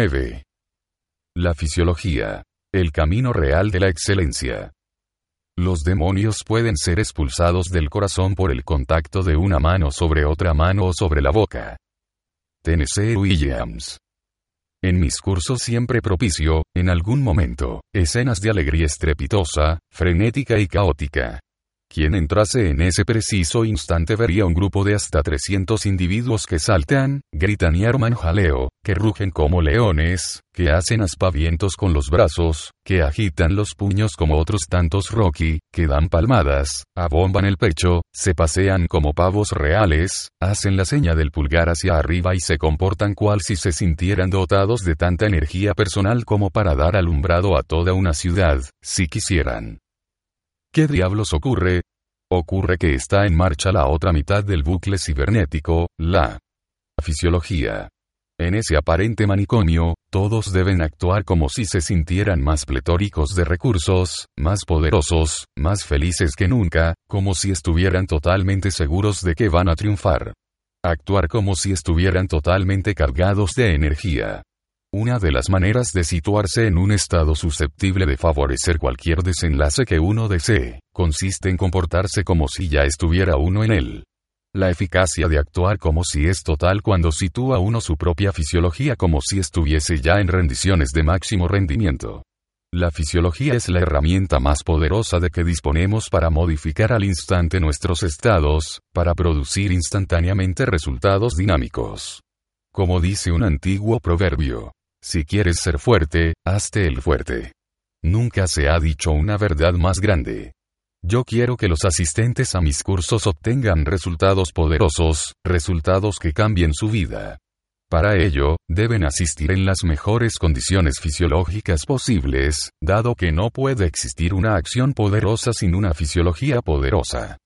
9. La fisiología. El camino real de la excelencia. Los demonios pueden ser expulsados del corazón por el contacto de una mano sobre otra mano o sobre la boca. Tennessee Williams. En mis cursos siempre propicio, en algún momento, escenas de alegría estrepitosa, frenética y caótica. Quien entrase en ese preciso instante vería un grupo de hasta 300 individuos que saltan, gritan y arman jaleo, que rugen como leones, que hacen aspavientos con los brazos, que agitan los puños como otros tantos Rocky, que dan palmadas, abomban el pecho, se pasean como pavos reales, hacen la seña del pulgar hacia arriba y se comportan cual si se sintieran dotados de tanta energía personal como para dar alumbrado a toda una ciudad, si quisieran. ¿Qué diablos ocurre? Ocurre que está en marcha la otra mitad del bucle cibernético, la fisiología. En ese aparente manicomio, todos deben actuar como si se sintieran más pletóricos de recursos, más poderosos, más felices que nunca, como si estuvieran totalmente seguros de que van a triunfar. Actuar como si estuvieran totalmente cargados de energía. Una de las maneras de situarse en un estado susceptible de favorecer cualquier desenlace que uno desee, consiste en comportarse como si ya estuviera uno en él. La eficacia de actuar como si es total cuando sitúa uno su propia fisiología como si estuviese ya en rendiciones de máximo rendimiento. La fisiología es la herramienta más poderosa de que disponemos para modificar al instante nuestros estados, para producir instantáneamente resultados dinámicos. Como dice un antiguo proverbio, si quieres ser fuerte, hazte el fuerte. Nunca se ha dicho una verdad más grande. Yo quiero que los asistentes a mis cursos obtengan resultados poderosos, resultados que cambien su vida. Para ello, deben asistir en las mejores condiciones fisiológicas posibles, dado que no puede existir una acción poderosa sin una fisiología poderosa.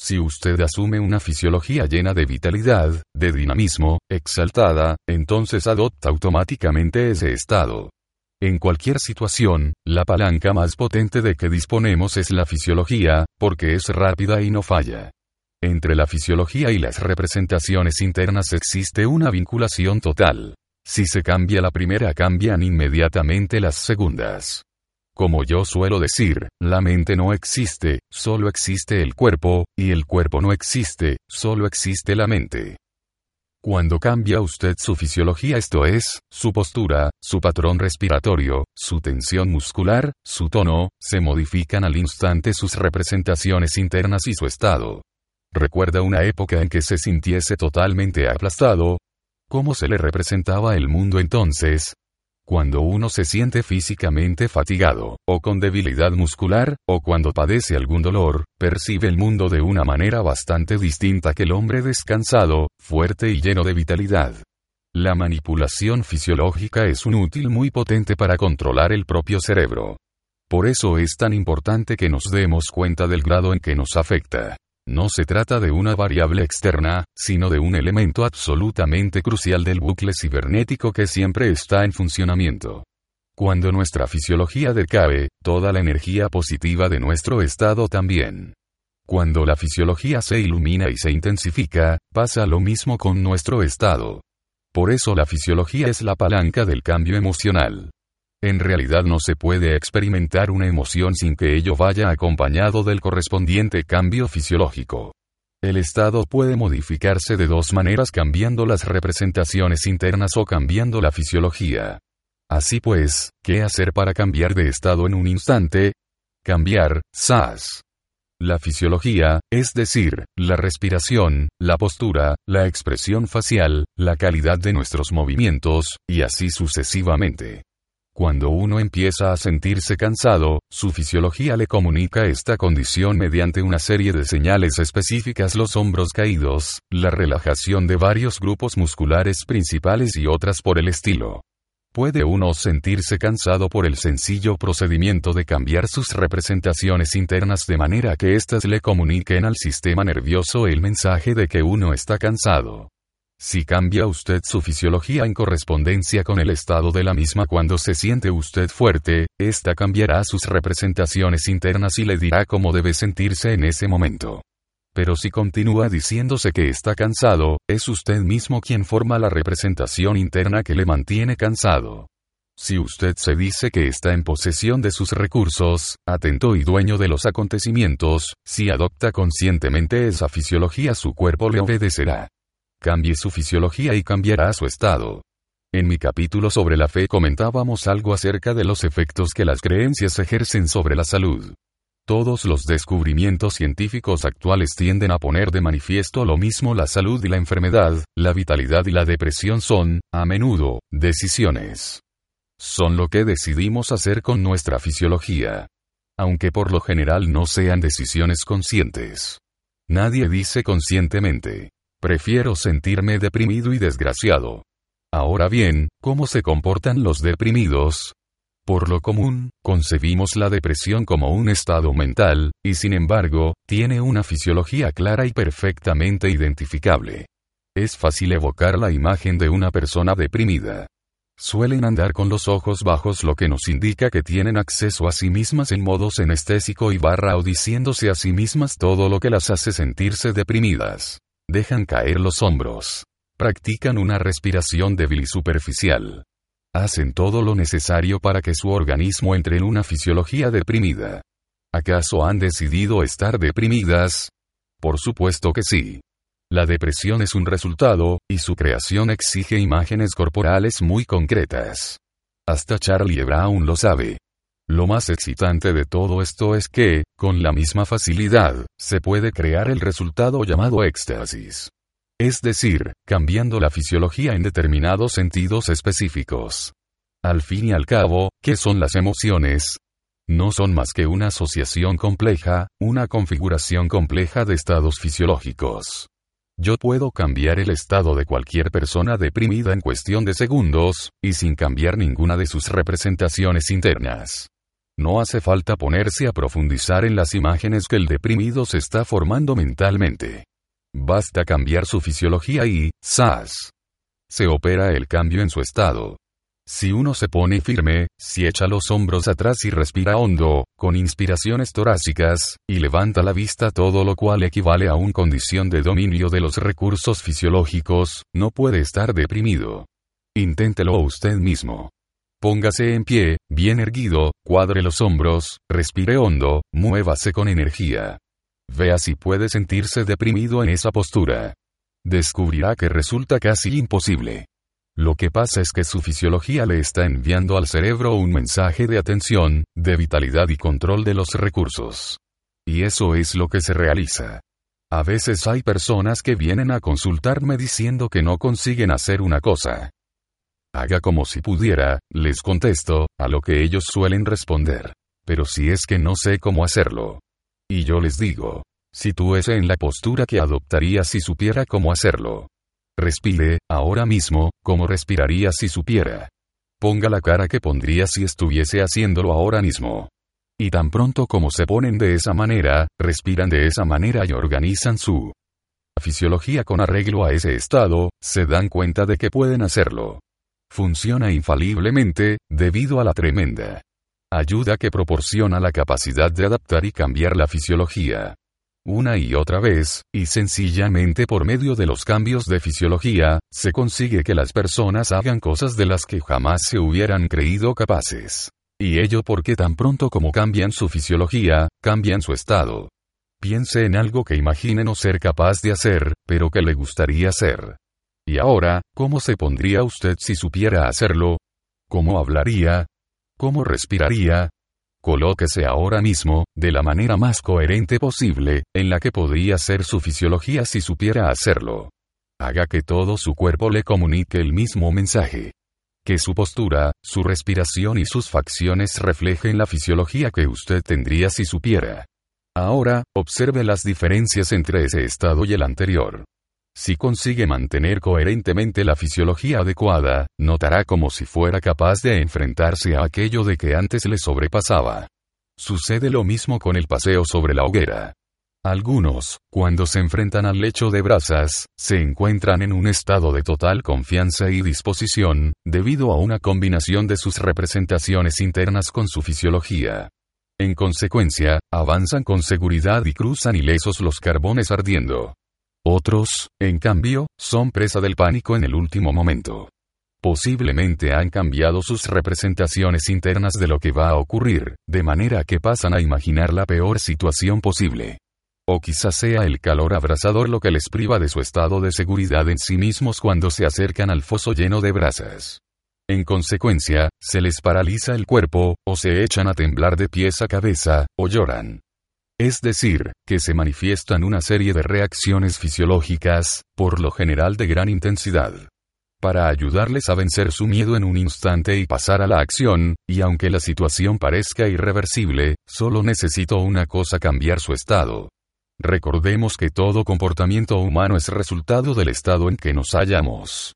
Si usted asume una fisiología llena de vitalidad, de dinamismo, exaltada, entonces adopta automáticamente ese estado. En cualquier situación, la palanca más potente de que disponemos es la fisiología, porque es rápida y no falla. Entre la fisiología y las representaciones internas existe una vinculación total. Si se cambia la primera cambian inmediatamente las segundas. Como yo suelo decir, la mente no existe, solo existe el cuerpo, y el cuerpo no existe, solo existe la mente. Cuando cambia usted su fisiología, esto es, su postura, su patrón respiratorio, su tensión muscular, su tono, se modifican al instante sus representaciones internas y su estado. ¿Recuerda una época en que se sintiese totalmente aplastado? ¿Cómo se le representaba el mundo entonces? Cuando uno se siente físicamente fatigado, o con debilidad muscular, o cuando padece algún dolor, percibe el mundo de una manera bastante distinta que el hombre descansado, fuerte y lleno de vitalidad. La manipulación fisiológica es un útil muy potente para controlar el propio cerebro. Por eso es tan importante que nos demos cuenta del grado en que nos afecta. No se trata de una variable externa, sino de un elemento absolutamente crucial del bucle cibernético que siempre está en funcionamiento. Cuando nuestra fisiología decae, toda la energía positiva de nuestro estado también. Cuando la fisiología se ilumina y se intensifica, pasa lo mismo con nuestro estado. Por eso la fisiología es la palanca del cambio emocional. En realidad no se puede experimentar una emoción sin que ello vaya acompañado del correspondiente cambio fisiológico. El estado puede modificarse de dos maneras cambiando las representaciones internas o cambiando la fisiología. Así pues, ¿qué hacer para cambiar de estado en un instante? Cambiar, SAS. La fisiología, es decir, la respiración, la postura, la expresión facial, la calidad de nuestros movimientos, y así sucesivamente. Cuando uno empieza a sentirse cansado, su fisiología le comunica esta condición mediante una serie de señales específicas los hombros caídos, la relajación de varios grupos musculares principales y otras por el estilo. Puede uno sentirse cansado por el sencillo procedimiento de cambiar sus representaciones internas de manera que éstas le comuniquen al sistema nervioso el mensaje de que uno está cansado. Si cambia usted su fisiología en correspondencia con el estado de la misma cuando se siente usted fuerte, ésta cambiará sus representaciones internas y le dirá cómo debe sentirse en ese momento. Pero si continúa diciéndose que está cansado, es usted mismo quien forma la representación interna que le mantiene cansado. Si usted se dice que está en posesión de sus recursos, atento y dueño de los acontecimientos, si adopta conscientemente esa fisiología su cuerpo le obedecerá. Cambie su fisiología y cambiará su estado. En mi capítulo sobre la fe comentábamos algo acerca de los efectos que las creencias ejercen sobre la salud. Todos los descubrimientos científicos actuales tienden a poner de manifiesto lo mismo la salud y la enfermedad, la vitalidad y la depresión son, a menudo, decisiones. Son lo que decidimos hacer con nuestra fisiología. Aunque por lo general no sean decisiones conscientes. Nadie dice conscientemente, prefiero sentirme deprimido y desgraciado. Ahora bien, ¿cómo se comportan los deprimidos? Por lo común, concebimos la depresión como un estado mental, y sin embargo, tiene una fisiología clara y perfectamente identificable. Es fácil evocar la imagen de una persona deprimida. Suelen andar con los ojos bajos lo que nos indica que tienen acceso a sí mismas en modo senestésico y barra o diciéndose a sí mismas todo lo que las hace sentirse deprimidas. Dejan caer los hombros. Practican una respiración débil y superficial. Hacen todo lo necesario para que su organismo entre en una fisiología deprimida. ¿Acaso han decidido estar deprimidas? Por supuesto que sí. La depresión es un resultado, y su creación exige imágenes corporales muy concretas. Hasta Charlie Brown lo sabe. Lo más excitante de todo esto es que, con la misma facilidad, se puede crear el resultado llamado éxtasis. Es decir, cambiando la fisiología en determinados sentidos específicos. Al fin y al cabo, ¿qué son las emociones? No son más que una asociación compleja, una configuración compleja de estados fisiológicos. Yo puedo cambiar el estado de cualquier persona deprimida en cuestión de segundos, y sin cambiar ninguna de sus representaciones internas. No hace falta ponerse a profundizar en las imágenes que el deprimido se está formando mentalmente. Basta cambiar su fisiología y, ¡zas! Se opera el cambio en su estado. Si uno se pone firme, si echa los hombros atrás y respira hondo, con inspiraciones torácicas, y levanta la vista todo lo cual equivale a una condición de dominio de los recursos fisiológicos, no puede estar deprimido. Inténtelo usted mismo. Póngase en pie, bien erguido, cuadre los hombros, respire hondo, muévase con energía. Vea si puede sentirse deprimido en esa postura. Descubrirá que resulta casi imposible. Lo que pasa es que su fisiología le está enviando al cerebro un mensaje de atención, de vitalidad y control de los recursos. Y eso es lo que se realiza. A veces hay personas que vienen a consultarme diciendo que no consiguen hacer una cosa. Haga como si pudiera, les contesto, a lo que ellos suelen responder. Pero si es que no sé cómo hacerlo. Y yo les digo, si es en la postura que adoptaría si supiera cómo hacerlo. Respire, ahora mismo, como respiraría si supiera. Ponga la cara que pondría si estuviese haciéndolo ahora mismo. Y tan pronto como se ponen de esa manera, respiran de esa manera y organizan su fisiología con arreglo a ese estado, se dan cuenta de que pueden hacerlo. Funciona infaliblemente, debido a la tremenda ayuda que proporciona la capacidad de adaptar y cambiar la fisiología una y otra vez, y sencillamente por medio de los cambios de fisiología, se consigue que las personas hagan cosas de las que jamás se hubieran creído capaces. Y ello porque tan pronto como cambian su fisiología, cambian su estado. Piense en algo que imagine no ser capaz de hacer, pero que le gustaría hacer. Y ahora, ¿cómo se pondría usted si supiera hacerlo? ¿Cómo hablaría? ¿Cómo respiraría? Colóquese ahora mismo, de la manera más coherente posible, en la que podría ser su fisiología si supiera hacerlo. Haga que todo su cuerpo le comunique el mismo mensaje. Que su postura, su respiración y sus facciones reflejen la fisiología que usted tendría si supiera. Ahora, observe las diferencias entre ese estado y el anterior. Si consigue mantener coherentemente la fisiología adecuada, notará como si fuera capaz de enfrentarse a aquello de que antes le sobrepasaba. Sucede lo mismo con el paseo sobre la hoguera. Algunos, cuando se enfrentan al lecho de brasas, se encuentran en un estado de total confianza y disposición, debido a una combinación de sus representaciones internas con su fisiología. En consecuencia, avanzan con seguridad y cruzan ilesos los carbones ardiendo. Otros, en cambio, son presa del pánico en el último momento. Posiblemente han cambiado sus representaciones internas de lo que va a ocurrir, de manera que pasan a imaginar la peor situación posible. O quizás sea el calor abrasador lo que les priva de su estado de seguridad en sí mismos cuando se acercan al foso lleno de brasas. En consecuencia, se les paraliza el cuerpo, o se echan a temblar de pies a cabeza, o lloran. Es decir, que se manifiestan una serie de reacciones fisiológicas, por lo general de gran intensidad para ayudarles a vencer su miedo en un instante y pasar a la acción, y aunque la situación parezca irreversible, solo necesito una cosa cambiar su estado. Recordemos que todo comportamiento humano es resultado del estado en que nos hallamos.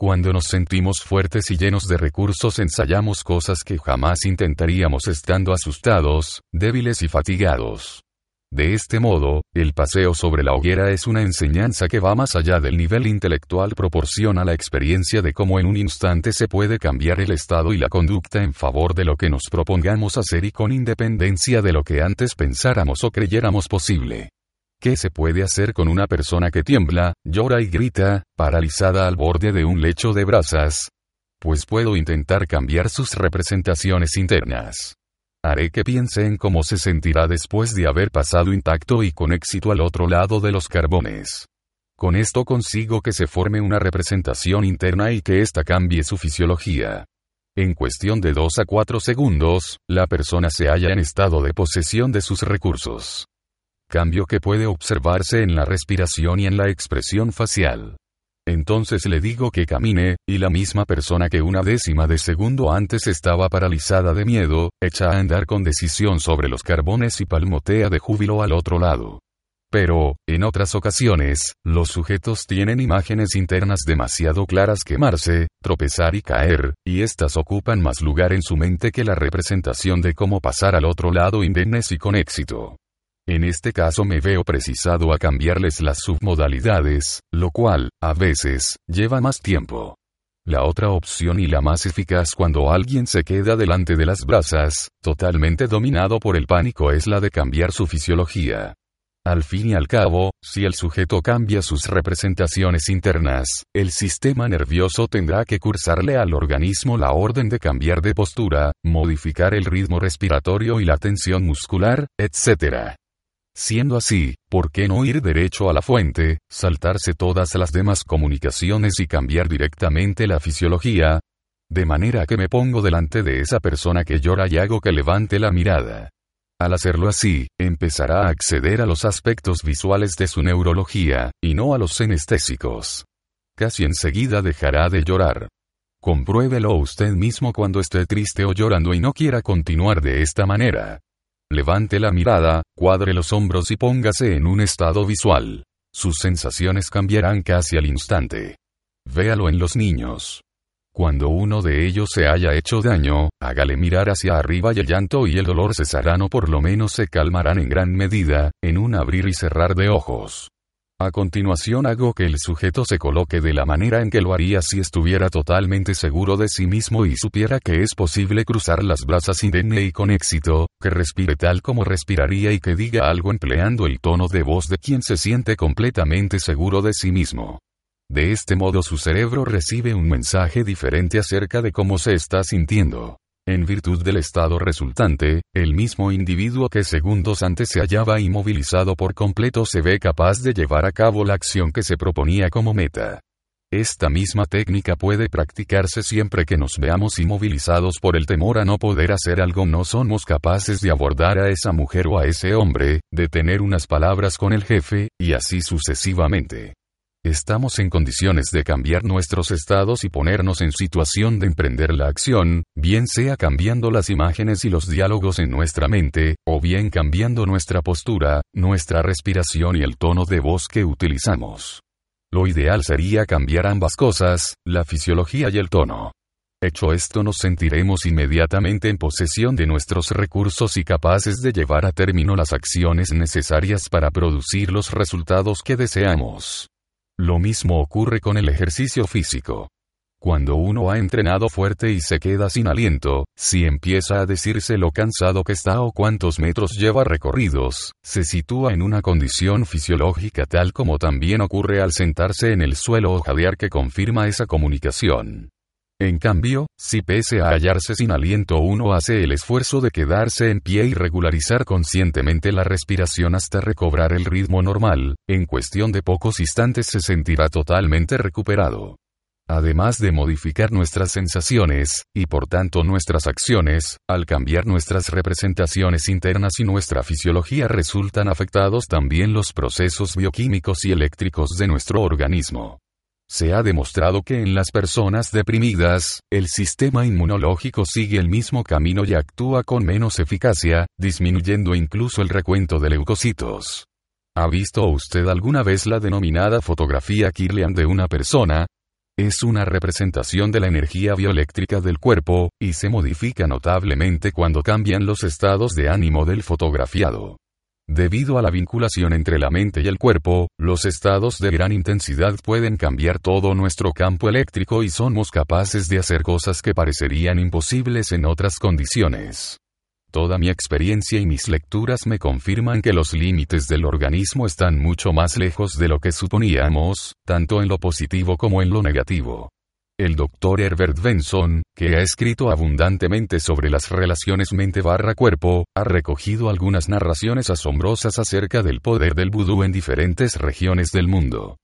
Cuando nos sentimos fuertes y llenos de recursos ensayamos cosas que jamás intentaríamos estando asustados, débiles y fatigados. De este modo, el paseo sobre la hoguera es una enseñanza que va más allá del nivel intelectual, proporciona la experiencia de cómo en un instante se puede cambiar el estado y la conducta en favor de lo que nos propongamos hacer y con independencia de lo que antes pensáramos o creyéramos posible. ¿Qué se puede hacer con una persona que tiembla, llora y grita, paralizada al borde de un lecho de brasas? Pues puedo intentar cambiar sus representaciones internas. Haré que piense en cómo se sentirá después de haber pasado intacto y con éxito al otro lado de los carbones. Con esto consigo que se forme una representación interna y que ésta cambie su fisiología. En cuestión de 2 a 4 segundos, la persona se halla en estado de posesión de sus recursos. Cambio que puede observarse en la respiración y en la expresión facial. Entonces le digo que camine, y la misma persona que una décima de segundo antes estaba paralizada de miedo, echa a andar con decisión sobre los carbones y palmotea de júbilo al otro lado. Pero, en otras ocasiones, los sujetos tienen imágenes internas demasiado claras quemarse, tropezar y caer, y éstas ocupan más lugar en su mente que la representación de cómo pasar al otro lado indemnes y con éxito. En este caso me veo precisado a cambiarles las submodalidades, lo cual, a veces, lleva más tiempo. La otra opción y la más eficaz cuando alguien se queda delante de las brasas, totalmente dominado por el pánico, es la de cambiar su fisiología. Al fin y al cabo, si el sujeto cambia sus representaciones internas, el sistema nervioso tendrá que cursarle al organismo la orden de cambiar de postura, modificar el ritmo respiratorio y la tensión muscular, etc. Siendo así, ¿por qué no ir derecho a la fuente, saltarse todas las demás comunicaciones y cambiar directamente la fisiología? De manera que me pongo delante de esa persona que llora y hago que levante la mirada. Al hacerlo así, empezará a acceder a los aspectos visuales de su neurología, y no a los senestésicos. Casi enseguida dejará de llorar. Compruébelo usted mismo cuando esté triste o llorando y no quiera continuar de esta manera. Levante la mirada, cuadre los hombros y póngase en un estado visual. Sus sensaciones cambiarán casi al instante. Véalo en los niños. Cuando uno de ellos se haya hecho daño, hágale mirar hacia arriba y el llanto y el dolor cesarán o por lo menos se calmarán en gran medida, en un abrir y cerrar de ojos. A continuación hago que el sujeto se coloque de la manera en que lo haría si estuviera totalmente seguro de sí mismo y supiera que es posible cruzar las brasas indemne y con éxito, que respire tal como respiraría y que diga algo empleando el tono de voz de quien se siente completamente seguro de sí mismo. De este modo su cerebro recibe un mensaje diferente acerca de cómo se está sintiendo. En virtud del estado resultante, el mismo individuo que segundos antes se hallaba inmovilizado por completo se ve capaz de llevar a cabo la acción que se proponía como meta. Esta misma técnica puede practicarse siempre que nos veamos inmovilizados por el temor a no poder hacer algo, no somos capaces de abordar a esa mujer o a ese hombre, de tener unas palabras con el jefe, y así sucesivamente. Estamos en condiciones de cambiar nuestros estados y ponernos en situación de emprender la acción, bien sea cambiando las imágenes y los diálogos en nuestra mente, o bien cambiando nuestra postura, nuestra respiración y el tono de voz que utilizamos. Lo ideal sería cambiar ambas cosas, la fisiología y el tono. Hecho esto nos sentiremos inmediatamente en posesión de nuestros recursos y capaces de llevar a término las acciones necesarias para producir los resultados que deseamos. Lo mismo ocurre con el ejercicio físico. Cuando uno ha entrenado fuerte y se queda sin aliento, si empieza a decirse lo cansado que está o cuántos metros lleva recorridos, se sitúa en una condición fisiológica tal como también ocurre al sentarse en el suelo o jadear que confirma esa comunicación. En cambio, si pese a hallarse sin aliento uno hace el esfuerzo de quedarse en pie y regularizar conscientemente la respiración hasta recobrar el ritmo normal, en cuestión de pocos instantes se sentirá totalmente recuperado además de modificar nuestras sensaciones, y por tanto nuestras acciones, al cambiar nuestras representaciones internas y nuestra fisiología resultan afectados también los procesos bioquímicos y eléctricos de nuestro organismo. Se ha demostrado que en las personas deprimidas, el sistema inmunológico sigue el mismo camino y actúa con menos eficacia, disminuyendo incluso el recuento de leucocitos. ¿Ha visto usted alguna vez la denominada fotografía Kirlian de una persona, es una representación de la energía bioeléctrica del cuerpo, y se modifica notablemente cuando cambian los estados de ánimo del fotografiado. Debido a la vinculación entre la mente y el cuerpo, los estados de gran intensidad pueden cambiar todo nuestro campo eléctrico y somos capaces de hacer cosas que parecerían imposibles en otras condiciones. Toda mi experiencia y mis lecturas me confirman que los límites del organismo están mucho más lejos de lo que suponíamos, tanto en lo positivo como en lo negativo. El doctor Herbert Benson, que ha escrito abundantemente sobre las relaciones mente-cuerpo, ha recogido algunas narraciones asombrosas acerca del poder del vudú en diferentes regiones del mundo.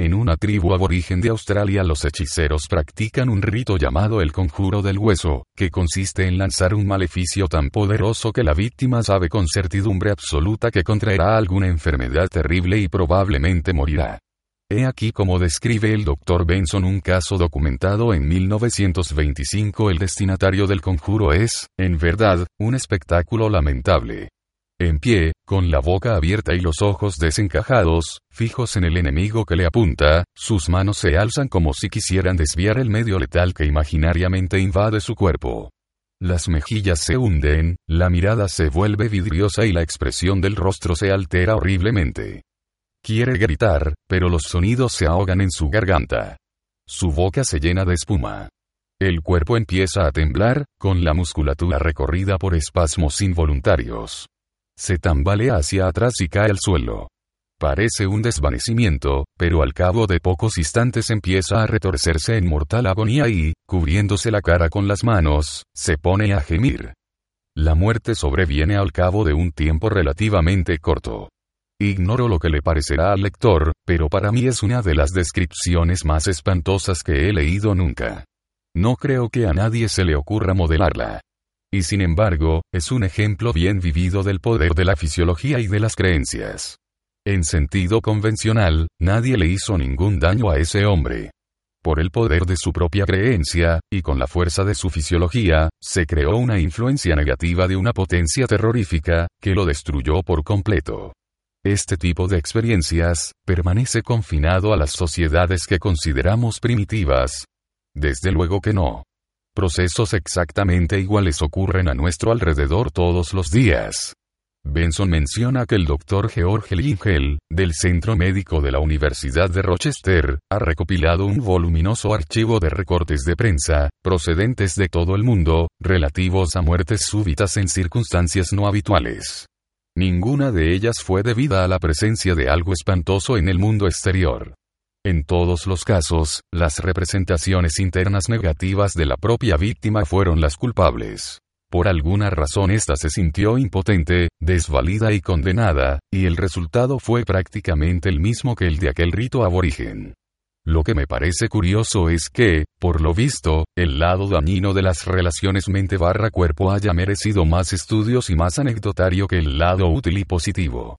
En una tribu aborigen de Australia los hechiceros practican un rito llamado el conjuro del hueso, que consiste en lanzar un maleficio tan poderoso que la víctima sabe con certidumbre absoluta que contraerá alguna enfermedad terrible y probablemente morirá. He aquí como describe el Dr. Benson un caso documentado en 1925. El destinatario del conjuro es, en verdad, un espectáculo lamentable. En pie, con la boca abierta y los ojos desencajados, fijos en el enemigo que le apunta, sus manos se alzan como si quisieran desviar el medio letal que imaginariamente invade su cuerpo. Las mejillas se hunden, la mirada se vuelve vidriosa y la expresión del rostro se altera horriblemente. Quiere gritar, pero los sonidos se ahogan en su garganta. Su boca se llena de espuma. El cuerpo empieza a temblar, con la musculatura recorrida por espasmos involuntarios. Se tambalea hacia atrás y cae al suelo. Parece un desvanecimiento, pero al cabo de pocos instantes empieza a retorcerse en mortal agonía y, cubriéndose la cara con las manos, se pone a gemir. La muerte sobreviene al cabo de un tiempo relativamente corto. Ignoro lo que le parecerá al lector, pero para mí es una de las descripciones más espantosas que he leído nunca. No creo que a nadie se le ocurra modelarla. Y sin embargo, es un ejemplo bien vivido del poder de la fisiología y de las creencias. En sentido convencional, nadie le hizo ningún daño a ese hombre. Por el poder de su propia creencia, y con la fuerza de su fisiología, se creó una influencia negativa de una potencia terrorífica, que lo destruyó por completo. Este tipo de experiencias, permanece confinado a las sociedades que consideramos primitivas. Desde luego que no. Procesos exactamente iguales ocurren a nuestro alrededor todos los días. Benson menciona que el doctor George Lingel, del Centro Médico de la Universidad de Rochester, ha recopilado un voluminoso archivo de recortes de prensa, procedentes de todo el mundo, relativos a muertes súbitas en circunstancias no habituales. Ninguna de ellas fue debida a la presencia de algo espantoso en el mundo exterior. En todos los casos, las representaciones internas negativas de la propia víctima fueron las culpables. Por alguna razón ésta se sintió impotente, desvalida y condenada, y el resultado fue prácticamente el mismo que el de aquel rito aborigen. Lo que me parece curioso es que, por lo visto, el lado dañino de las relaciones mente-cuerpo haya merecido más estudios y más anecdotario que el lado útil y positivo.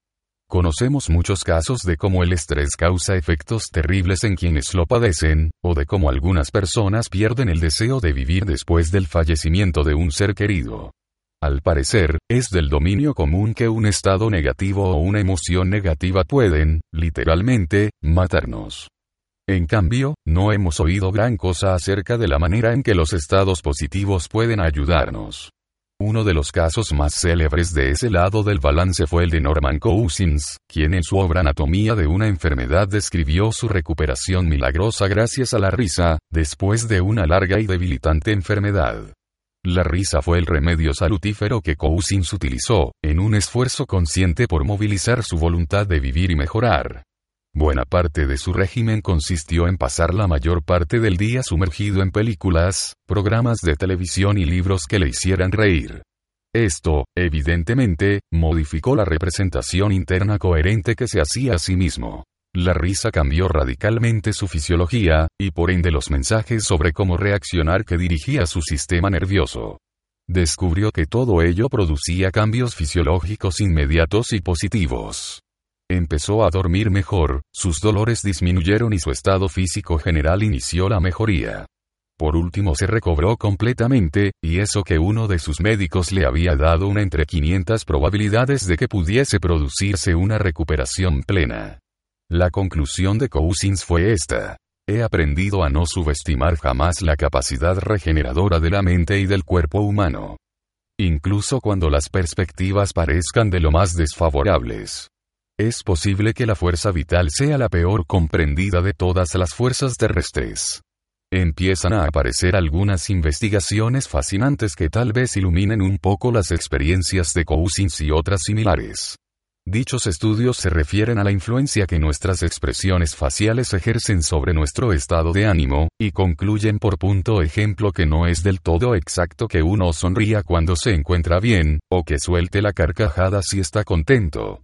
Conocemos muchos casos de cómo el estrés causa efectos terribles en quienes lo padecen, o de cómo algunas personas pierden el deseo de vivir después del fallecimiento de un ser querido. Al parecer, es del dominio común que un estado negativo o una emoción negativa pueden, literalmente, matarnos. En cambio, no hemos oído gran cosa acerca de la manera en que los estados positivos pueden ayudarnos. Uno de los casos más célebres de ese lado del balance fue el de Norman Cousins, quien en su obra Anatomía de una enfermedad describió su recuperación milagrosa gracias a la risa, después de una larga y debilitante enfermedad. La risa fue el remedio salutífero que Cousins utilizó, en un esfuerzo consciente por movilizar su voluntad de vivir y mejorar. Buena parte de su régimen consistió en pasar la mayor parte del día sumergido en películas, programas de televisión y libros que le hicieran reír. Esto, evidentemente, modificó la representación interna coherente que se hacía a sí mismo. La risa cambió radicalmente su fisiología, y por ende los mensajes sobre cómo reaccionar que dirigía su sistema nervioso. Descubrió que todo ello producía cambios fisiológicos inmediatos y positivos. Empezó a dormir mejor, sus dolores disminuyeron y su estado físico general inició la mejoría. Por último se recobró completamente, y eso que uno de sus médicos le había dado una entre 500 probabilidades de que pudiese producirse una recuperación plena. La conclusión de Cousins fue esta. He aprendido a no subestimar jamás la capacidad regeneradora de la mente y del cuerpo humano. Incluso cuando las perspectivas parezcan de lo más desfavorables. Es posible que la fuerza vital sea la peor comprendida de todas las fuerzas terrestres. Empiezan a aparecer algunas investigaciones fascinantes que tal vez iluminen un poco las experiencias de Cousins y otras similares. Dichos estudios se refieren a la influencia que nuestras expresiones faciales ejercen sobre nuestro estado de ánimo, y concluyen por punto ejemplo que no es del todo exacto que uno sonría cuando se encuentra bien, o que suelte la carcajada si está contento.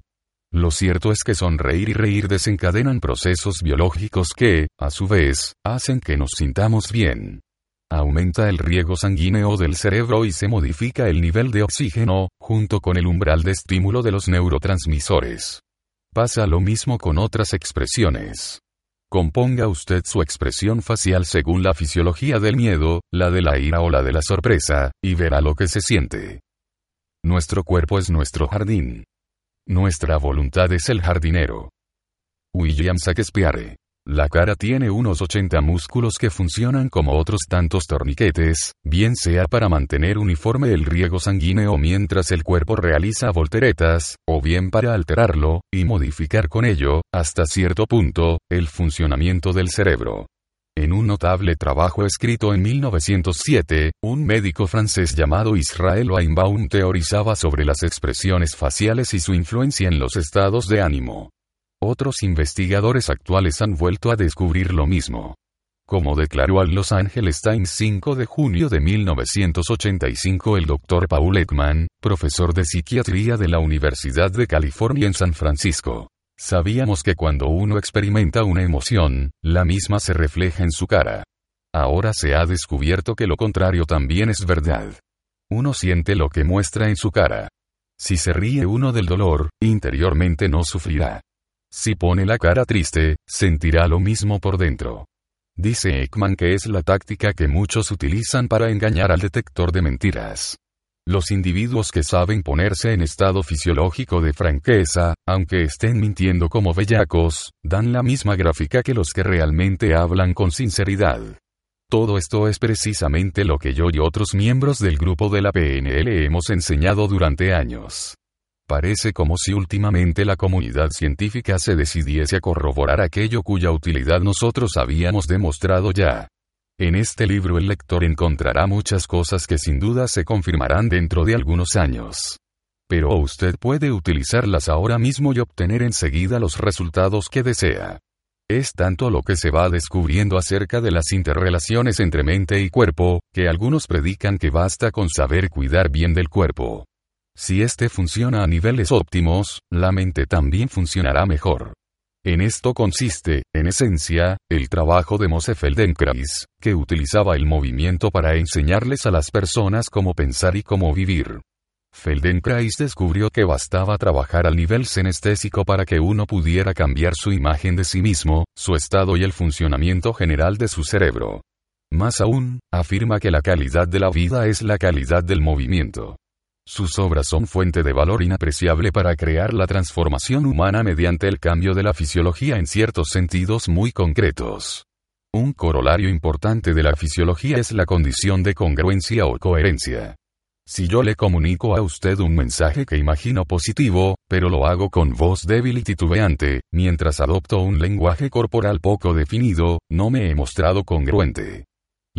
Lo cierto es que sonreír y reír desencadenan procesos biológicos que, a su vez, hacen que nos sintamos bien. Aumenta el riego sanguíneo del cerebro y se modifica el nivel de oxígeno, junto con el umbral de estímulo de los neurotransmisores. Pasa lo mismo con otras expresiones. Componga usted su expresión facial según la fisiología del miedo, la de la ira o la de la sorpresa, y verá lo que se siente. Nuestro cuerpo es nuestro jardín. Nuestra voluntad es el jardinero. William Shakespeare. La cara tiene unos 80 músculos que funcionan como otros tantos torniquetes, bien sea para mantener uniforme el riego sanguíneo mientras el cuerpo realiza volteretas, o bien para alterarlo, y modificar con ello, hasta cierto punto, el funcionamiento del cerebro. En un notable trabajo escrito en 1907, un médico francés llamado Israel Weinbaum teorizaba sobre las expresiones faciales y su influencia en los estados de ánimo. Otros investigadores actuales han vuelto a descubrir lo mismo. Como declaró al Los Angeles Times 5 de junio de 1985 el Dr. Paul Ekman, profesor de psiquiatría de la Universidad de California en San Francisco. Sabíamos que cuando uno experimenta una emoción, la misma se refleja en su cara. Ahora se ha descubierto que lo contrario también es verdad. Uno siente lo que muestra en su cara. Si se ríe uno del dolor, interiormente no sufrirá. Si pone la cara triste, sentirá lo mismo por dentro. Dice Ekman que es la táctica que muchos utilizan para engañar al detector de mentiras. Los individuos que saben ponerse en estado fisiológico de franqueza, aunque estén mintiendo como bellacos, dan la misma gráfica que los que realmente hablan con sinceridad. Todo esto es precisamente lo que yo y otros miembros del grupo de la PNL hemos enseñado durante años. Parece como si últimamente la comunidad científica se decidiese a corroborar aquello cuya utilidad nosotros habíamos demostrado ya. En este libro el lector encontrará muchas cosas que sin duda se confirmarán dentro de algunos años. Pero usted puede utilizarlas ahora mismo y obtener enseguida los resultados que desea. Es tanto lo que se va descubriendo acerca de las interrelaciones entre mente y cuerpo, que algunos predican que basta con saber cuidar bien del cuerpo. Si este funciona a niveles óptimos, la mente también funcionará mejor. En esto consiste, en esencia, el trabajo de Mose Feldenkrais, que utilizaba el movimiento para enseñarles a las personas cómo pensar y cómo vivir. Feldenkrais descubrió que bastaba trabajar al nivel senestésico para que uno pudiera cambiar su imagen de sí mismo, su estado y el funcionamiento general de su cerebro. Más aún, afirma que la calidad de la vida es la calidad del movimiento. Sus obras son fuente de valor inapreciable para crear la transformación humana mediante el cambio de la fisiología en ciertos sentidos muy concretos. Un corolario importante de la fisiología es la condición de congruencia o coherencia. Si yo le comunico a usted un mensaje que imagino positivo, pero lo hago con voz débil y titubeante, mientras adopto un lenguaje corporal poco definido, no me he mostrado congruente.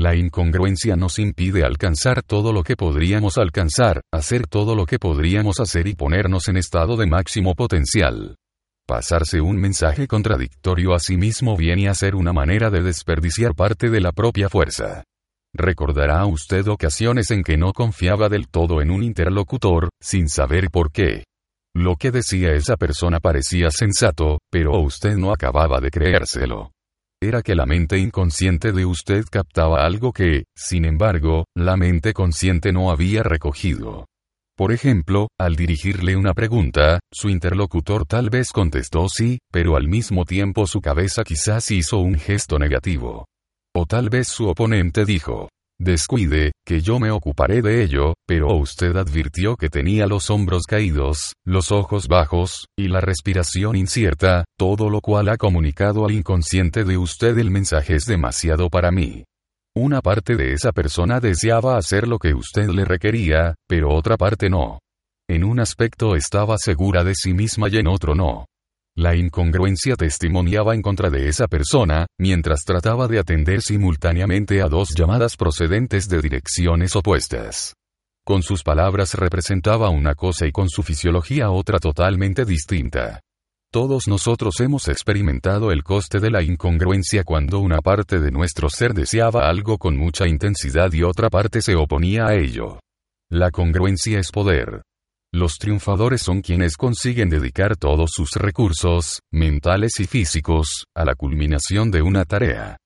La incongruencia nos impide alcanzar todo lo que podríamos alcanzar, hacer todo lo que podríamos hacer y ponernos en estado de máximo potencial. Pasarse un mensaje contradictorio a sí mismo viene a ser una manera de desperdiciar parte de la propia fuerza. Recordará usted ocasiones en que no confiaba del todo en un interlocutor, sin saber por qué. Lo que decía esa persona parecía sensato, pero usted no acababa de creérselo. Era que la mente inconsciente de usted captaba algo que, sin embargo, la mente consciente no había recogido. Por ejemplo, al dirigirle una pregunta, su interlocutor tal vez contestó sí, pero al mismo tiempo su cabeza quizás hizo un gesto negativo. O tal vez su oponente dijo, descuide, que yo me ocuparé de ello, pero usted advirtió que tenía los hombros caídos, los ojos bajos, y la respiración incierta, todo lo cual ha comunicado al inconsciente de usted el mensaje es demasiado para mí. Una parte de esa persona deseaba hacer lo que usted le requería, pero otra parte no. En un aspecto estaba segura de sí misma y en otro no. La incongruencia testimoniaba en contra de esa persona, mientras trataba de atender simultáneamente a dos llamadas procedentes de direcciones opuestas. Con sus palabras representaba una cosa y con su fisiología otra totalmente distinta. Todos nosotros hemos experimentado el coste de la incongruencia cuando una parte de nuestro ser deseaba algo con mucha intensidad y otra parte se oponía a ello. La congruencia es poder. Los triunfadores son quienes consiguen dedicar todos sus recursos, mentales y físicos, a la culminación de una tarea.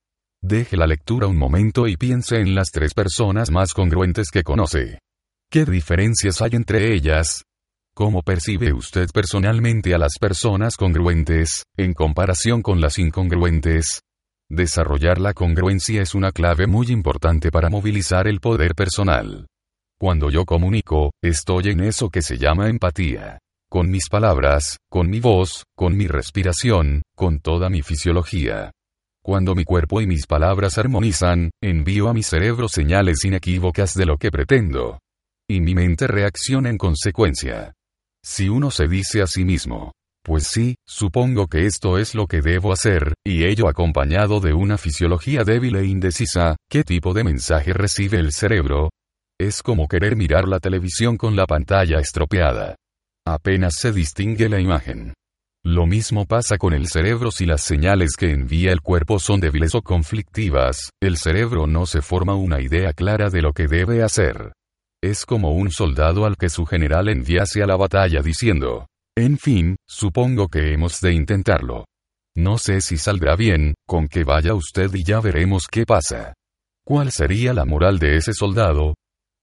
Deje la lectura un momento y piense en las tres personas más congruentes que conoce. ¿Qué diferencias hay entre ellas? ¿Cómo percibe usted personalmente a las personas congruentes, en comparación con las incongruentes? Desarrollar la congruencia es una clave muy importante para movilizar el poder personal. Cuando yo comunico, estoy en eso que se llama empatía. Con mis palabras, con mi voz, con mi respiración, con toda mi fisiología. Cuando mi cuerpo y mis palabras armonizan, envío a mi cerebro señales inequívocas de lo que pretendo. Y mi mente reacciona en consecuencia. Si uno se dice a sí mismo, pues sí, supongo que esto es lo que debo hacer, y ello acompañado de una fisiología débil e indecisa, ¿qué tipo de mensaje recibe el cerebro? Es como querer mirar la televisión con la pantalla estropeada. Apenas se distingue la imagen. Lo mismo pasa con el cerebro si las señales que envía el cuerpo son débiles o conflictivas, el cerebro no se forma una idea clara de lo que debe hacer. Es como un soldado al que su general enviase a la batalla diciendo, en fin, supongo que hemos de intentarlo. No sé si saldrá bien, con que vaya usted y ya veremos qué pasa. ¿Cuál sería la moral de ese soldado?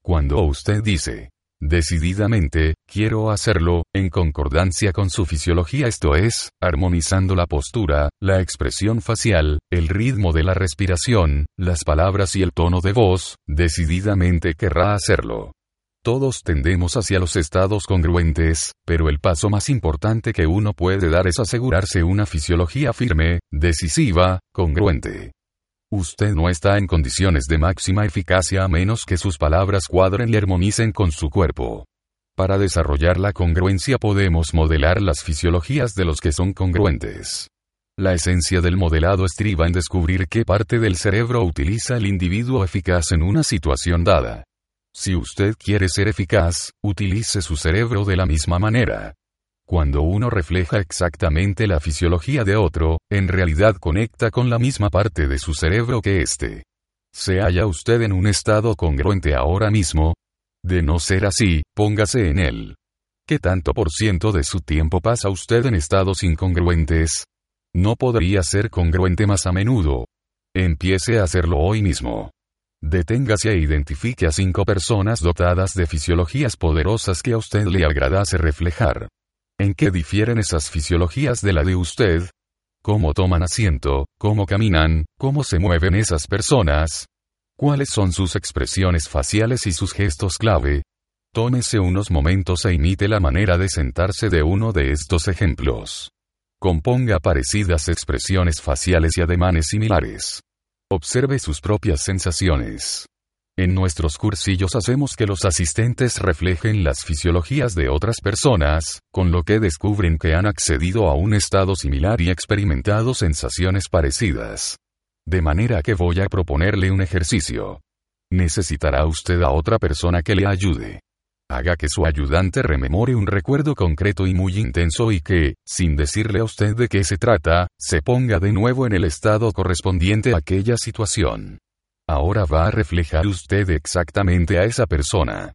Cuando usted dice, decididamente, quiero hacerlo, en concordancia con su fisiología, esto es, armonizando la postura, la expresión facial, el ritmo de la respiración, las palabras y el tono de voz, decididamente querrá hacerlo. Todos tendemos hacia los estados congruentes, pero el paso más importante que uno puede dar es asegurarse una fisiología firme, decisiva, congruente. Usted no está en condiciones de máxima eficacia a menos que sus palabras cuadren y armonicen con su cuerpo. Para desarrollar la congruencia podemos modelar las fisiologías de los que son congruentes. La esencia del modelado estriba en descubrir qué parte del cerebro utiliza el individuo eficaz en una situación dada. Si usted quiere ser eficaz, utilice su cerebro de la misma manera. Cuando uno refleja exactamente la fisiología de otro, en realidad conecta con la misma parte de su cerebro que éste. ¿Se halla usted en un estado congruente ahora mismo? De no ser así, póngase en él. ¿Qué tanto por ciento de su tiempo pasa usted en estados incongruentes? No podría ser congruente más a menudo. Empiece a hacerlo hoy mismo. Deténgase e identifique a cinco personas dotadas de fisiologías poderosas que a usted le agradase reflejar. ¿En qué difieren esas fisiologías de la de usted? ¿Cómo toman asiento? ¿Cómo caminan? ¿Cómo se mueven esas personas? ¿Cuáles son sus expresiones faciales y sus gestos clave? Tómese unos momentos e imite la manera de sentarse de uno de estos ejemplos. Componga parecidas expresiones faciales y ademanes similares. Observe sus propias sensaciones. En nuestros cursillos hacemos que los asistentes reflejen las fisiologías de otras personas, con lo que descubren que han accedido a un estado similar y experimentado sensaciones parecidas. De manera que voy a proponerle un ejercicio. Necesitará usted a otra persona que le ayude. Haga que su ayudante rememore un recuerdo concreto y muy intenso y que, sin decirle a usted de qué se trata, se ponga de nuevo en el estado correspondiente a aquella situación. Ahora va a reflejar usted exactamente a esa persona.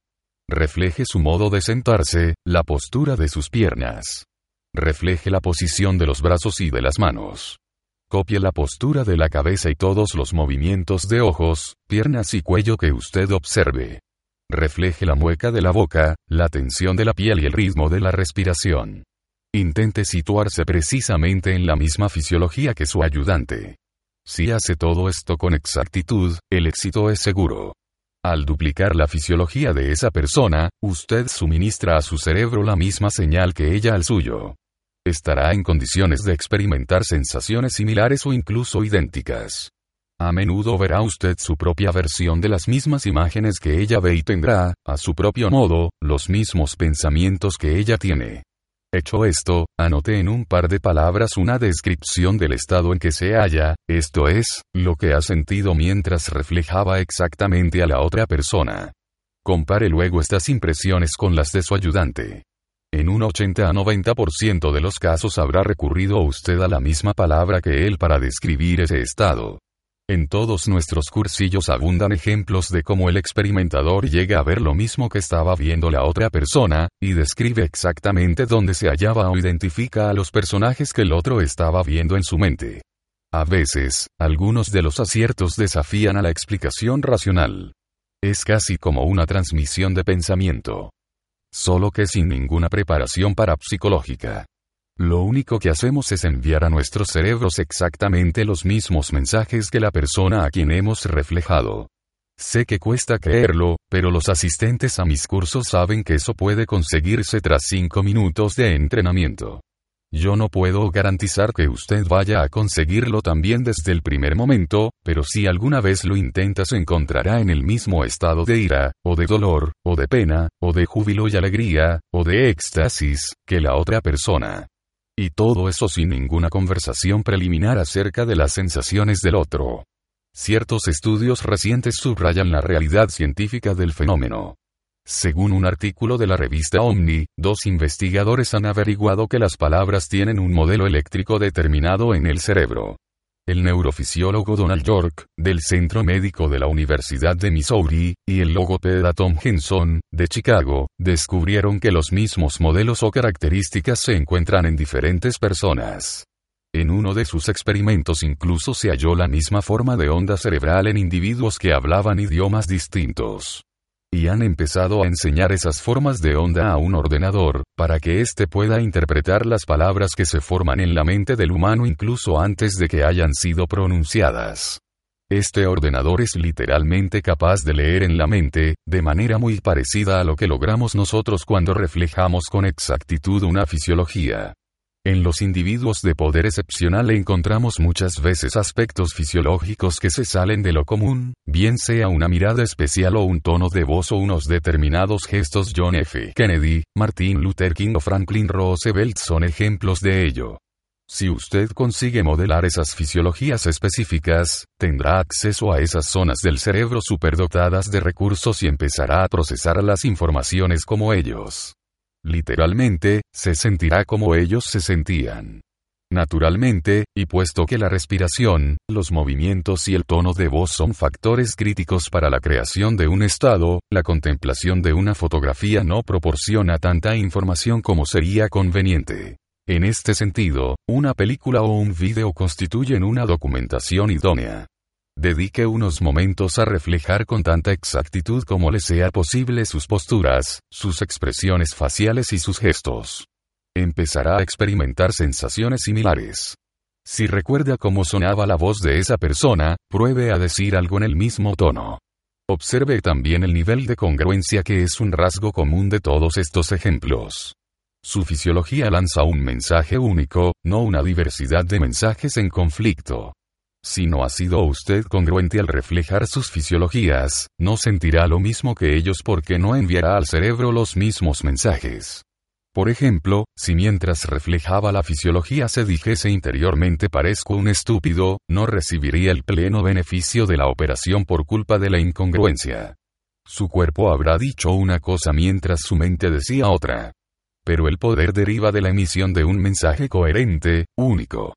Refleje su modo de sentarse, la postura de sus piernas. Refleje la posición de los brazos y de las manos. Copie la postura de la cabeza y todos los movimientos de ojos, piernas y cuello que usted observe. Refleje la mueca de la boca, la tensión de la piel y el ritmo de la respiración. Intente situarse precisamente en la misma fisiología que su ayudante. Si hace todo esto con exactitud, el éxito es seguro. Al duplicar la fisiología de esa persona, usted suministra a su cerebro la misma señal que ella al suyo. Estará en condiciones de experimentar sensaciones similares o incluso idénticas. A menudo verá usted su propia versión de las mismas imágenes que ella ve y tendrá, a su propio modo, los mismos pensamientos que ella tiene. Hecho esto, anote en un par de palabras una descripción del estado en que se halla, esto es, lo que ha sentido mientras reflejaba exactamente a la otra persona. Compare luego estas impresiones con las de su ayudante. En un 80 a 90% de los casos habrá recurrido usted a la misma palabra que él para describir ese estado. En todos nuestros cursillos abundan ejemplos de cómo el experimentador llega a ver lo mismo que estaba viendo la otra persona, y describe exactamente dónde se hallaba o identifica a los personajes que el otro estaba viendo en su mente. A veces, algunos de los aciertos desafían a la explicación racional. Es casi como una transmisión de pensamiento. Solo que sin ninguna preparación parapsicológica. Lo único que hacemos es enviar a nuestros cerebros exactamente los mismos mensajes que la persona a quien hemos reflejado. Sé que cuesta creerlo, pero los asistentes a mis cursos saben que eso puede conseguirse tras cinco minutos de entrenamiento. Yo no puedo garantizar que usted vaya a conseguirlo también desde el primer momento, pero si alguna vez lo intenta se encontrará en el mismo estado de ira, o de dolor, o de pena, o de júbilo y alegría, o de éxtasis, que la otra persona. Y todo eso sin ninguna conversación preliminar acerca de las sensaciones del otro. Ciertos estudios recientes subrayan la realidad científica del fenómeno. Según un artículo de la revista Omni, dos investigadores han averiguado que las palabras tienen un modelo eléctrico determinado en el cerebro. El neurofisiólogo Donald York, del Centro Médico de la Universidad de Missouri, y el logopeda Tom Henson, de Chicago, descubrieron que los mismos modelos o características se encuentran en diferentes personas. En uno de sus experimentos incluso se halló la misma forma de onda cerebral en individuos que hablaban idiomas distintos y han empezado a enseñar esas formas de onda a un ordenador, para que éste pueda interpretar las palabras que se forman en la mente del humano incluso antes de que hayan sido pronunciadas. Este ordenador es literalmente capaz de leer en la mente, de manera muy parecida a lo que logramos nosotros cuando reflejamos con exactitud una fisiología. En los individuos de poder excepcional encontramos muchas veces aspectos fisiológicos que se salen de lo común, bien sea una mirada especial o un tono de voz o unos determinados gestos. John F. Kennedy, Martin Luther King o Franklin Roosevelt son ejemplos de ello. Si usted consigue modelar esas fisiologías específicas, tendrá acceso a esas zonas del cerebro superdotadas de recursos y empezará a procesar las informaciones como ellos literalmente, se sentirá como ellos se sentían. Naturalmente, y puesto que la respiración, los movimientos y el tono de voz son factores críticos para la creación de un estado, la contemplación de una fotografía no proporciona tanta información como sería conveniente. En este sentido, una película o un video constituyen una documentación idónea. Dedique unos momentos a reflejar con tanta exactitud como le sea posible sus posturas, sus expresiones faciales y sus gestos. Empezará a experimentar sensaciones similares. Si recuerda cómo sonaba la voz de esa persona, pruebe a decir algo en el mismo tono. Observe también el nivel de congruencia que es un rasgo común de todos estos ejemplos. Su fisiología lanza un mensaje único, no una diversidad de mensajes en conflicto. Si no ha sido usted congruente al reflejar sus fisiologías, no sentirá lo mismo que ellos porque no enviará al cerebro los mismos mensajes. Por ejemplo, si mientras reflejaba la fisiología se dijese interiormente parezco un estúpido, no recibiría el pleno beneficio de la operación por culpa de la incongruencia. Su cuerpo habrá dicho una cosa mientras su mente decía otra. Pero el poder deriva de la emisión de un mensaje coherente, único.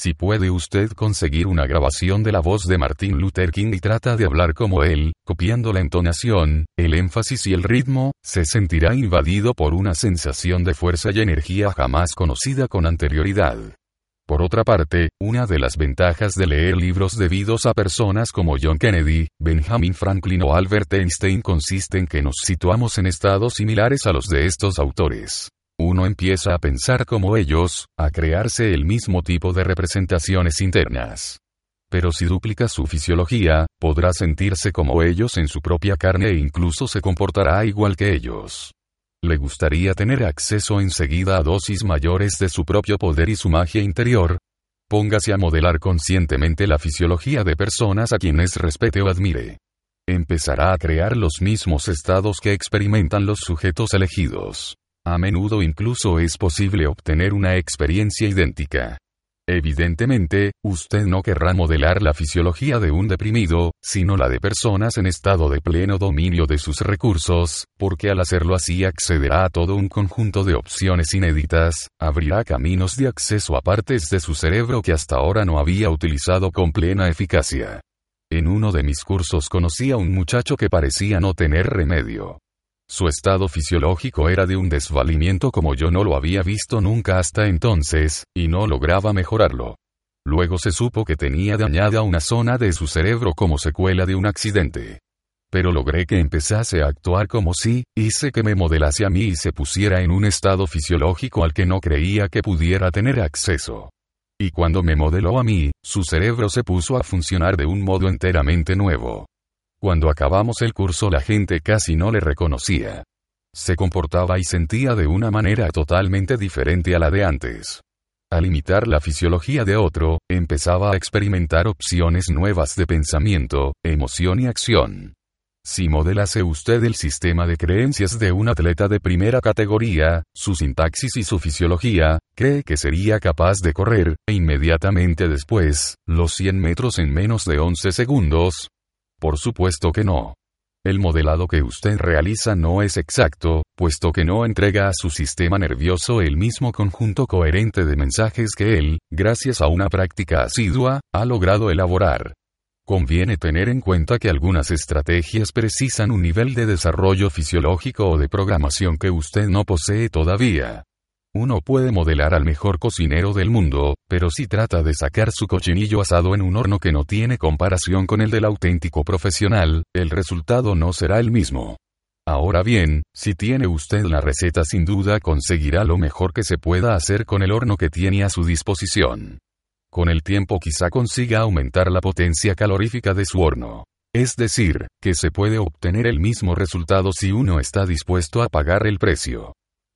Si puede usted conseguir una grabación de la voz de Martin Luther King y trata de hablar como él, copiando la entonación, el énfasis y el ritmo, se sentirá invadido por una sensación de fuerza y energía jamás conocida con anterioridad. Por otra parte, una de las ventajas de leer libros debidos a personas como John Kennedy, Benjamin Franklin o Albert Einstein consiste en que nos situamos en estados similares a los de estos autores uno empieza a pensar como ellos, a crearse el mismo tipo de representaciones internas. Pero si duplica su fisiología, podrá sentirse como ellos en su propia carne e incluso se comportará igual que ellos. Le gustaría tener acceso enseguida a dosis mayores de su propio poder y su magia interior. Póngase a modelar conscientemente la fisiología de personas a quienes respete o admire. Empezará a crear los mismos estados que experimentan los sujetos elegidos. A menudo incluso es posible obtener una experiencia idéntica. Evidentemente, usted no querrá modelar la fisiología de un deprimido, sino la de personas en estado de pleno dominio de sus recursos, porque al hacerlo así accederá a todo un conjunto de opciones inéditas, abrirá caminos de acceso a partes de su cerebro que hasta ahora no había utilizado con plena eficacia. En uno de mis cursos conocí a un muchacho que parecía no tener remedio. Su estado fisiológico era de un desvalimiento como yo no lo había visto nunca hasta entonces, y no lograba mejorarlo. Luego se supo que tenía dañada una zona de su cerebro como secuela de un accidente. Pero logré que empezase a actuar como si, hice que me modelase a mí y se pusiera en un estado fisiológico al que no creía que pudiera tener acceso. Y cuando me modeló a mí, su cerebro se puso a funcionar de un modo enteramente nuevo. Cuando acabamos el curso la gente casi no le reconocía. Se comportaba y sentía de una manera totalmente diferente a la de antes. Al imitar la fisiología de otro, empezaba a experimentar opciones nuevas de pensamiento, emoción y acción. Si modelase usted el sistema de creencias de un atleta de primera categoría, su sintaxis y su fisiología, cree que sería capaz de correr, e inmediatamente después, los 100 metros en menos de 11 segundos, por supuesto que no. El modelado que usted realiza no es exacto, puesto que no entrega a su sistema nervioso el mismo conjunto coherente de mensajes que él, gracias a una práctica asidua, ha logrado elaborar. Conviene tener en cuenta que algunas estrategias precisan un nivel de desarrollo fisiológico o de programación que usted no posee todavía. Uno puede modelar al mejor cocinero del mundo, pero si trata de sacar su cochinillo asado en un horno que no tiene comparación con el del auténtico profesional, el resultado no será el mismo. Ahora bien, si tiene usted la receta sin duda conseguirá lo mejor que se pueda hacer con el horno que tiene a su disposición. Con el tiempo quizá consiga aumentar la potencia calorífica de su horno. Es decir, que se puede obtener el mismo resultado si uno está dispuesto a pagar el precio.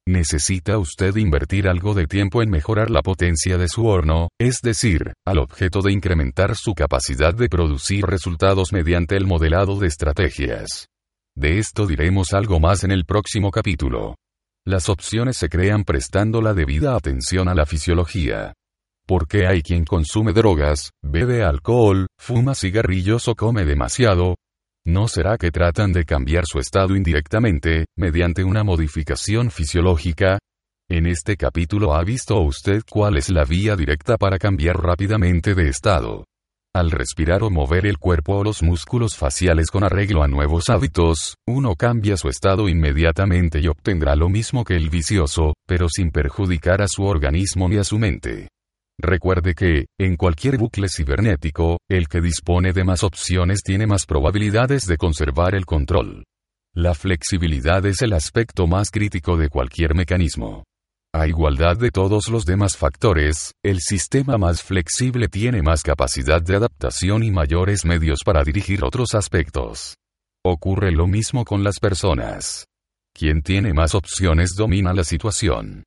Necesita usted invertir algo de tiempo en mejorar la potencia de su horno, es decir, al objeto de incrementar su capacidad de producir resultados mediante el modelado de estrategias. De esto diremos algo más en el próximo capítulo. Las opciones se crean prestando la debida atención a la fisiología. Porque hay quien consume drogas, bebe alcohol, fuma cigarrillos o come demasiado, ¿No será que tratan de cambiar su estado indirectamente, mediante una modificación fisiológica? En este capítulo ha visto usted cuál es la vía directa para cambiar rápidamente de estado. Al respirar o mover el cuerpo o los músculos faciales con arreglo a nuevos hábitos, uno cambia su estado inmediatamente y obtendrá lo mismo que el vicioso, pero sin perjudicar a su organismo ni a su mente. Recuerde que, en cualquier bucle cibernético, el que dispone de más opciones tiene más probabilidades de conservar el control. La flexibilidad es el aspecto más crítico de cualquier mecanismo. A igualdad de todos los demás factores, el sistema más flexible tiene más capacidad de adaptación y mayores medios para dirigir otros aspectos. Ocurre lo mismo con las personas. Quien tiene más opciones domina la situación.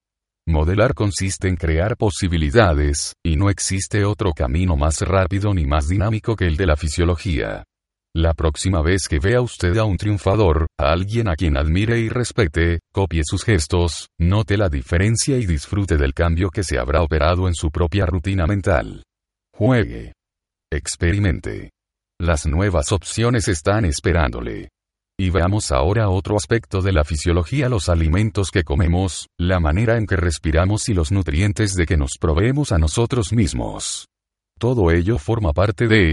Modelar consiste en crear posibilidades, y no existe otro camino más rápido ni más dinámico que el de la fisiología. La próxima vez que vea usted a un triunfador, a alguien a quien admire y respete, copie sus gestos, note la diferencia y disfrute del cambio que se habrá operado en su propia rutina mental. Juegue. Experimente. Las nuevas opciones están esperándole. Y veamos ahora otro aspecto de la fisiología, los alimentos que comemos, la manera en que respiramos y los nutrientes de que nos proveemos a nosotros mismos. Todo ello forma parte de